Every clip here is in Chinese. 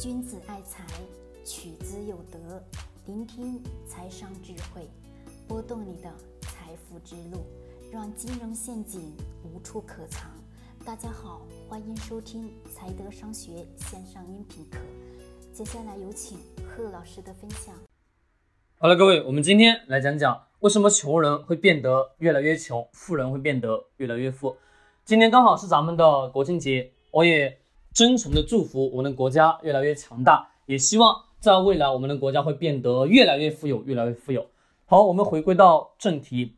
君子爱财，取之有德。聆听财商智慧，拨动你的财富之路，让金融陷阱无处可藏。大家好，欢迎收听财德商学线上音频课。接下来有请贺老师的分享。好了，各位，我们今天来讲讲为什么穷人会变得越来越穷，富人会变得越来越富。今天刚好是咱们的国庆节，我也。真诚的祝福我们的国家越来越强大，也希望在未来我们的国家会变得越来越富有，越来越富有。好，我们回归到正题，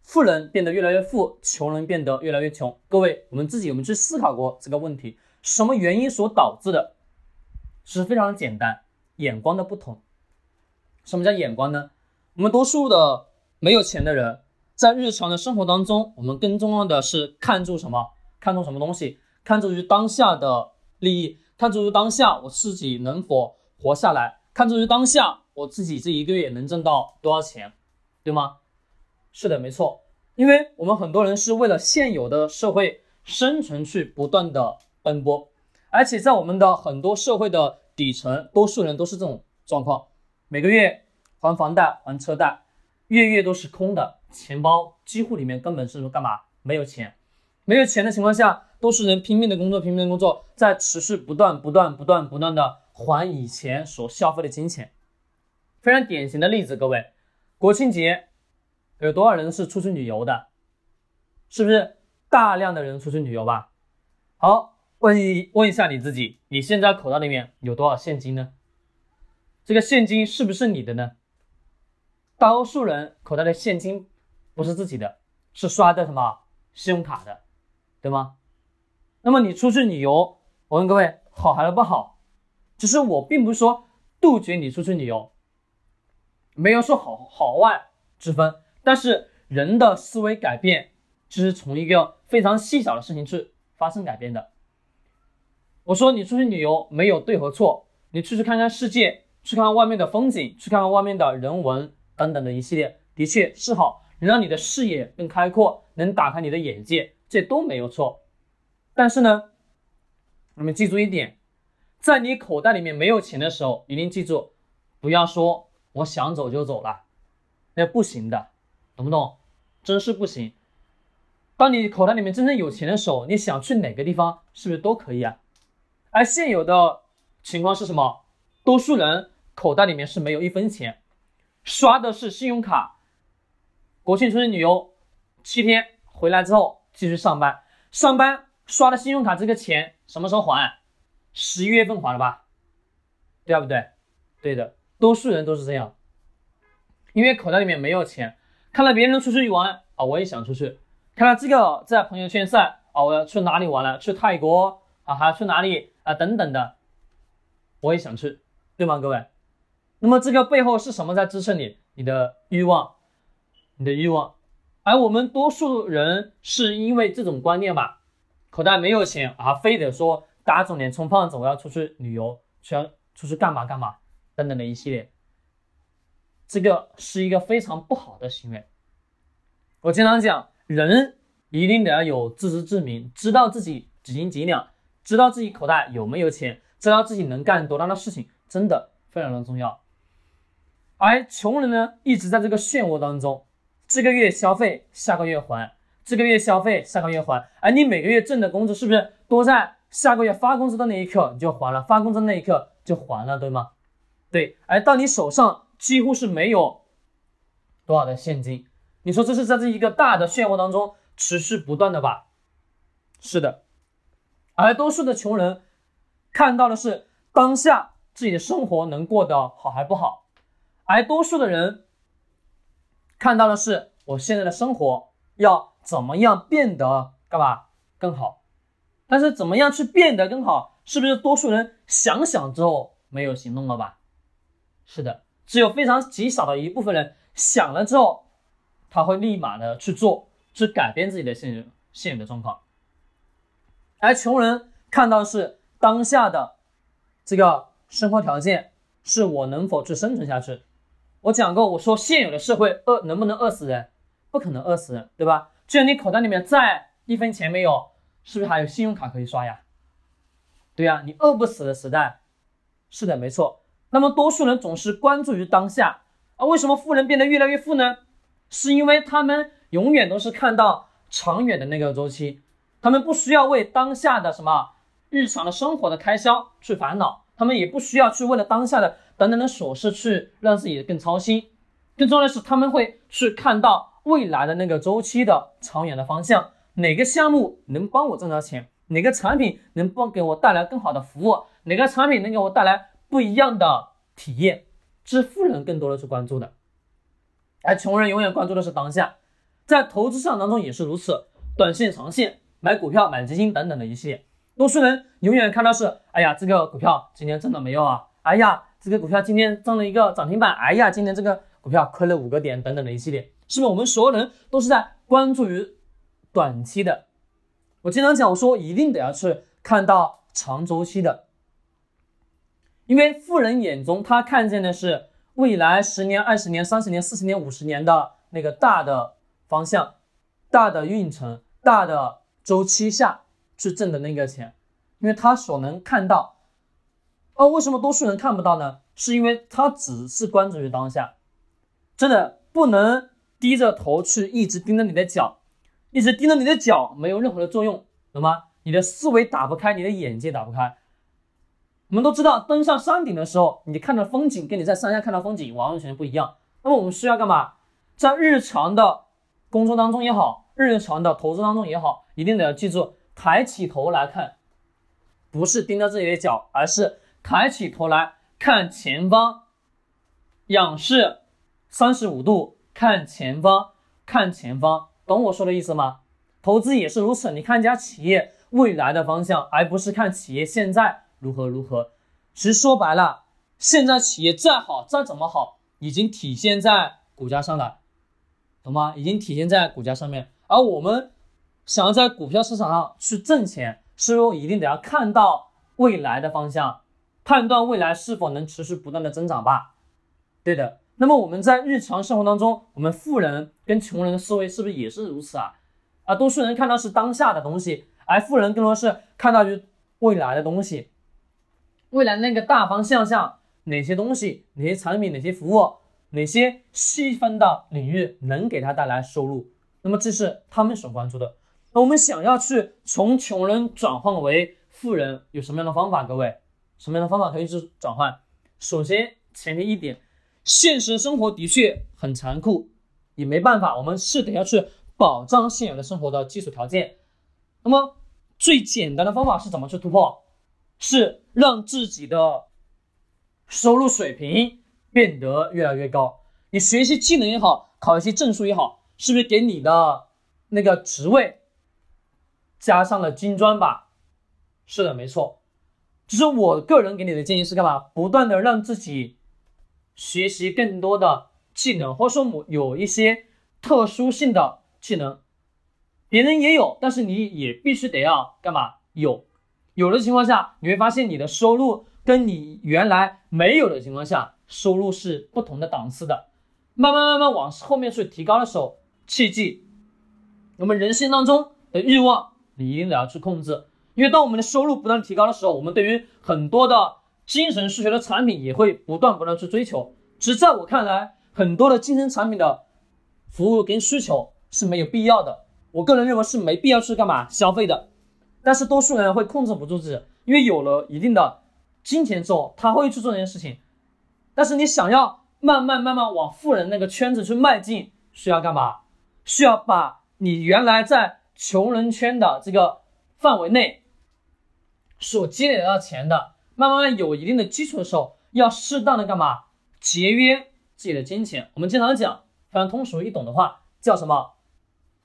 富人变得越来越富，穷人变得越来越穷。各位，我们自己有没有去思考过这个问题？什么原因所导致的？是非常简单，眼光的不同。什么叫眼光呢？我们多数的没有钱的人，在日常的生活当中，我们更重要的是看重什么？看重什么东西？看重于当下的。利益看重于当下我自己能否活下来，看重于当下我自己这一个月能挣到多少钱，对吗？是的，没错，因为我们很多人是为了现有的社会生存去不断的奔波，而且在我们的很多社会的底层，多数人都是这种状况，每个月还房贷还车贷，月月都是空的，钱包几乎里面根本是干嘛没有钱，没有钱的情况下。都是人拼命的工作，拼命的工作，在持续不断、不断、不断、不断的还以前所消费的金钱。非常典型的例子，各位，国庆节有多少人是出去旅游的？是不是大量的人出去旅游吧？好，问一问一下你自己，你现在口袋里面有多少现金呢？这个现金是不是你的呢？大多数人口袋的现金不是自己的，是刷的什么信用卡的，对吗？那么你出去旅游，我问各位好还是不好？只是我并不是说杜绝你出去旅游，没有说好好坏之分。但是人的思维改变，就是从一个非常细小的事情去发生改变的。我说你出去旅游没有对和错，你出去看看世界，去看看外面的风景，去看看外面的人文等等的一系列，的确是好，能让你的视野更开阔，能打开你的眼界，这都没有错。但是呢，你们记住一点，在你口袋里面没有钱的时候，一定记住，不要说我想走就走了，那不行的，懂不懂？真是不行。当你口袋里面真正有钱的时候，你想去哪个地方，是不是都可以啊？而现有的情况是什么？多数人口袋里面是没有一分钱，刷的是信用卡。国庆出去旅游七天，回来之后继续上班，上班。刷的信用卡这个钱什么时候还？十一月份还了吧？对不对？对的，多数人都是这样，因为口袋里面没有钱，看到别人出去玩啊，我也想出去；看到这个在朋友圈晒啊，我要去哪里玩了？去泰国啊，还要去哪里啊？等等的，我也想去，对吗，各位？那么这个背后是什么在支撑你？你的欲望，你的欲望。而我们多数人是因为这种观念吧。口袋没有钱啊，非得说打肿脸充胖子，我要出去旅游，需要出去干嘛干嘛等等的一系列，这个是一个非常不好的行为。我经常讲，人一定得要有自知之明，知道自己几斤几两，知道自己口袋有没有钱，知道自己能干多大的事情，真的非常的重要。而穷人呢，一直在这个漩涡当中，这个月消费，下个月还。这个月消费，下个月还，而你每个月挣的工资是不是都在下个月发工资的那一刻你就还了？发工资那一刻就还了，对吗？对，而到你手上几乎是没有多少的现金，你说这是在这一个大的漩涡当中持续不断的吧？是的，而多数的穷人看到的是当下自己的生活能过得好还不好，而多数的人看到的是我现在的生活要。怎么样变得干嘛更好？但是怎么样去变得更好？是不是多数人想想之后没有行动了吧？是的，只有非常极少的一部分人想了之后，他会立马的去做，去改变自己的现现有的状况。而穷人看到是当下的这个生活条件，是我能否去生存下去？我讲过，我说现有的社会饿能不能饿死人？不可能饿死人，对吧？就算你口袋里面再一分钱没有，是不是还有信用卡可以刷呀？对呀，你饿不死的时代，是的，没错。那么多数人总是关注于当下啊，为什么富人变得越来越富呢？是因为他们永远都是看到长远的那个周期，他们不需要为当下的什么日常的生活的开销去烦恼，他们也不需要去为了当下的等等的琐事去让自己更操心。更重要的是，他们会去看到未来的那个周期的长远的方向，哪个项目能帮我挣到钱，哪个产品能帮给我带来更好的服务，哪个产品能给我带来不一样的体验，这是富人更多的去关注的。而穷人永远关注的是当下，在投资市场当中也是如此，短线、长线，买股票、买基金等等的一系列。多数人永远看到是，哎呀，这个股票今天挣了没有啊？哎呀，这个股票今天挣了一个涨停板，哎呀，今天这个股票亏了五个点等等的一系列，是不是？我们所有人都是在关注于短期的。我经常讲，我说一定得要去看到长周期的，因为富人眼中他看见的是。未来十年、二十年、三十年、四十年、五十年的那个大的方向、大的运程、大的周期下去挣的那个钱，因为他所能看到，哦，为什么多数人看不到呢？是因为他只是关注于当下，真的不能低着头去一直盯着你的脚，一直盯着你的脚没有任何的作用，懂吗？你的思维打不开，你的眼界打不开。我们都知道，登上山顶的时候，你看到风景跟你在山下看到风景完完全全不一样。那么我们需要干嘛？在日常的工作当中也好，日常的投资当中也好，一定得要记住，抬起头来看，不是盯着自己的脚，而是抬起头来看前方，仰视三十五度看前方，看前方，懂我说的意思吗？投资也是如此，你看一家企业未来的方向，而不是看企业现在。如何如何？其实说白了，现在企业再好再怎么好，已经体现在股价上了，懂吗？已经体现在股价上面。而我们想要在股票市场上去挣钱，是不是一定得要看到未来的方向，判断未来是否能持续不断的增长吧？对的。那么我们在日常生活当中，我们富人跟穷人的思维是不是也是如此啊？啊，多数人看到是当下的东西，而富人更多是看到于未来的东西。未来那个大方向下，哪些东西、哪些产品、哪些服务、哪些细分的领域能给他带来收入？那么这是他们所关注的。那我们想要去从穷人转换为富人，有什么样的方法？各位，什么样的方法可以去转换？首先，前提一点，现实生活的确很残酷，也没办法，我们是得要去保障现有的生活的基础条件。那么最简单的方法是怎么去突破？是让自己的收入水平变得越来越高。你学习技能也好，考一些证书也好，是不是给你的那个职位加上了金砖吧？是的，没错。只是我个人给你的建议是干嘛？不断的让自己学习更多的技能，或者说某有一些特殊性的技能，别人也有，但是你也必须得要干嘛？有。有的情况下，你会发现你的收入跟你原来没有的情况下，收入是不同的档次的。慢慢慢慢往后面去提高的时候，切记，我们人性当中的欲望，你一定得要去控制。因为当我们的收入不断提高的时候，我们对于很多的精神需求的产品也会不断不断去追求。只在我看来，很多的精神产品的服务跟需求是没有必要的。我个人认为是没必要去干嘛消费的。但是多数人会控制不住自己，因为有了一定的金钱之后，他会去做这件事情。但是你想要慢慢慢慢往富人那个圈子去迈进，需要干嘛？需要把你原来在穷人圈的这个范围内所积累到钱的，慢慢有一定的基础的时候，要适当的干嘛？节约自己的金钱。我们经常讲非常通俗易懂的话，叫什么？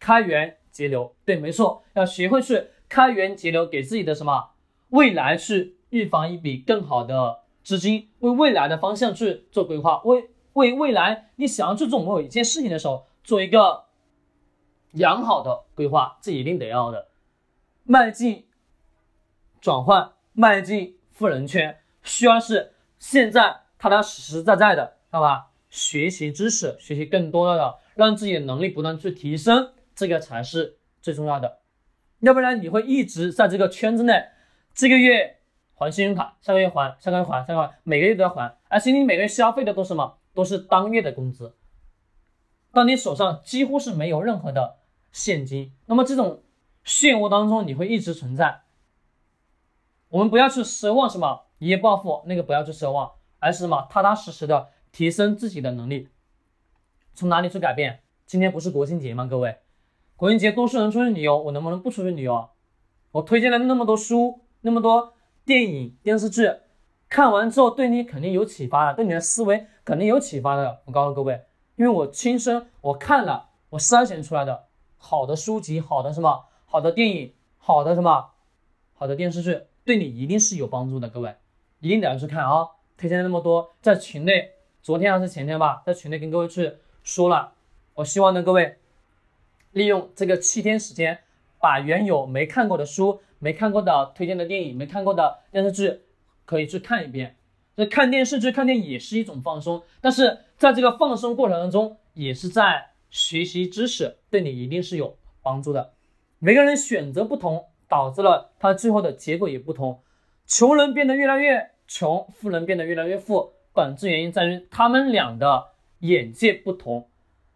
开源节流。对，没错，要学会去。开源节流，给自己的什么未来去预防一笔更好的资金，为未来的方向去做规划，为为未来你想要去做某一件事情的时候，做一个良好的规划，这一定得要的。迈进转换，迈进富人圈，需要是现在踏踏实实在在的，知道吧？学习知识，学习更多的，让自己的能力不断去提升，这个才是最重要的。要不然你会一直在这个圈子内，这个月还信用卡，下个月还，下个月还，下个月每个月都要还，而且你每个月消费的都是什么？都是当月的工资。当你手上几乎是没有任何的现金，那么这种漩涡当中你会一直存在。我们不要去奢望什么一夜暴富，那个不要去奢望，而是什么踏踏实实的提升自己的能力。从哪里去改变？今天不是国庆节吗？各位，国庆节多数人出去旅游，我能不能不出去旅游？我推荐了那么多书，那么多电影、电视剧，看完之后对你肯定有启发的，对你的思维肯定有启发的。我告诉各位，因为我亲身我看了，我筛选出来的好的书籍、好的什么、好的电影、好的什么、好的电视剧，对你一定是有帮助的。各位一定得要去看啊！推荐了那么多，在群内，昨天还是前天吧，在群内跟各位去说了。我希望呢，各位利用这个七天时间，把原有没看过的书、没看过的推荐的电影、没看过的电视剧，可以去看一遍。这看电视剧、看电影也是一种放松，但是在这个放松过程当中，也是在学习知识，对你一定是有帮助的。每个人选择不同，导致了他最后的结果也不同。穷人变得越来越穷，富人变得越来越富，本质原因在于他们俩的眼界不同。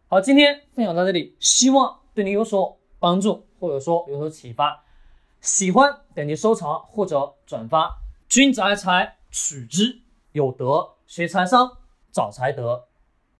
好，今天分享到这里，希望对你有所帮助，或者说有所启发。喜欢点击收藏或者转发。君子爱财，取之有德；学财商，找财德。